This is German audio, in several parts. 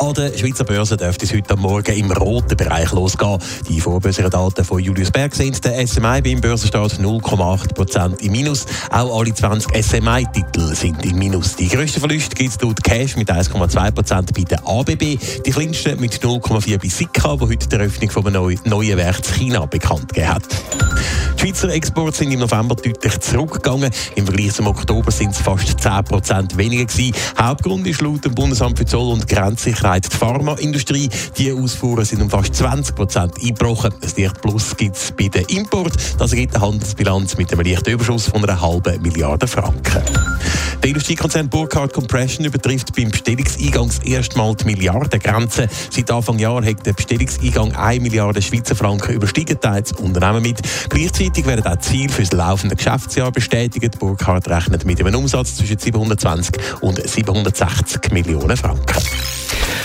An der Schweizer Börse dürfte es heute Morgen im roten Bereich losgehen. Die Vorbörsendaten von Julius Berg sind der SMI beim Börsenstart 0,8% im Minus. Auch alle 20 SMI-Titel sind im Minus. Die grössten Verluste gibt es laut Cash mit 1,2% bei der ABB. Die kleinsten mit 0,4% bei Sika, wo heute die Eröffnung von einem neuen Werk in China bekannt gegeben hat. Die Schweizer Exporte sind im November deutlich zurückgegangen. Im Vergleich zum Oktober sind es fast 10% weniger gewesen. Hauptgrund ist laut dem Bundesamt für Zoll und Grenzsicherheit die Pharmaindustrie. Die Ausfuhren sind um fast 20% eingebrochen. Ein leicht Plus gibt es bei den Import. Das ergibt eine Handelsbilanz mit einem leichten Überschuss von einer halben Milliarde Franken. Der Industriekonzern Burkhardt Compression übertrifft beim Bestellungseingang erstmal die Milliardengrenze. Seit Anfang Jahr hat der Bestellungseingang 1 Milliarde Schweizer Franken überstiegen, teilt das Unternehmen mit. Gleichzeitig werden auch Ziele für das laufende Geschäftsjahr bestätigt. Burkhardt rechnet mit einem Umsatz zwischen 720 und 760 Millionen Franken.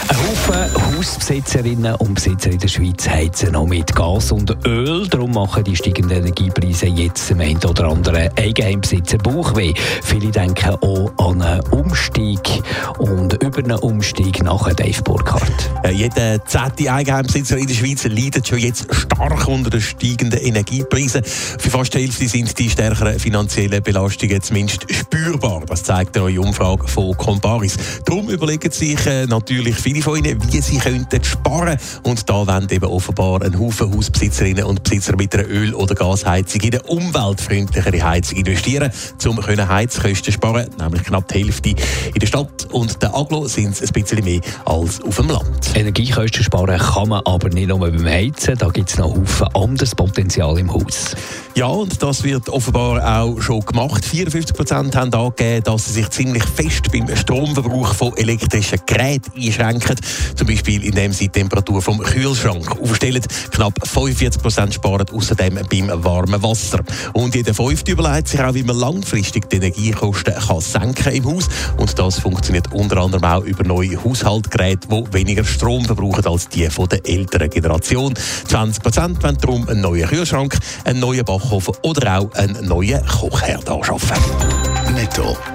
Ein Haufen Hausbesitzerinnen und Besitzer in der Schweiz heizen noch mit Gas und Öl. Darum machen die steigenden Energiepreise jetzt dem einen oder anderen Eigenheimbesitzer Bauchweh. Viele denken auch an einen Umstieg und über einen Umstieg nach Dave Burkhardt. Äh, jeder zehnte Eigenheimbesitzer in der Schweiz leidet schon jetzt stark unter den steigenden Energiepreisen. Für fast die Hälfte sind die stärkeren finanziellen Belastungen zumindest spürbar. Das zeigt eine neue Umfrage von Comparis. Darum überlegen sich äh, natürlich viele von ihnen, wie sie könnten sparen Und da wollen eben offenbar ein Haufen Hausbesitzerinnen und Besitzer mit einer Öl- oder Gasheizung in eine umweltfreundlichere Heizung investieren, um Heizkosten sparen, nämlich knapp die Hälfte in der Stadt und der Aglo sind es ein bisschen mehr als auf dem Land. Energiekosten sparen kann man aber nicht nur beim Heizen, da gibt es noch Haufen anderes Potenzial im Haus. Ja, und das wird offenbar auch schon gemacht. 54 Prozent haben angegeben, dass sie sich ziemlich fest beim Stromverbrauch von elektrischen Geräten einschränken. Zum Beispiel, indem sie die Temperatur vom Kühlschrank aufstellen. Knapp 45 Prozent sparen außerdem beim warmen Wasser. Und jeder Fünfte überlegt sich auch, wie man langfristig die Energiekosten kann senken im Haus. Und das funktioniert unter anderem auch über neue Haushaltsgeräte, die weniger Strom verbrauchen als die von der älteren Generation. 20 Prozent wollen darum einen neuen Kühlschrank, einen neuen Backofen oder auch einen neuen Kochherd anschaffen. Netto.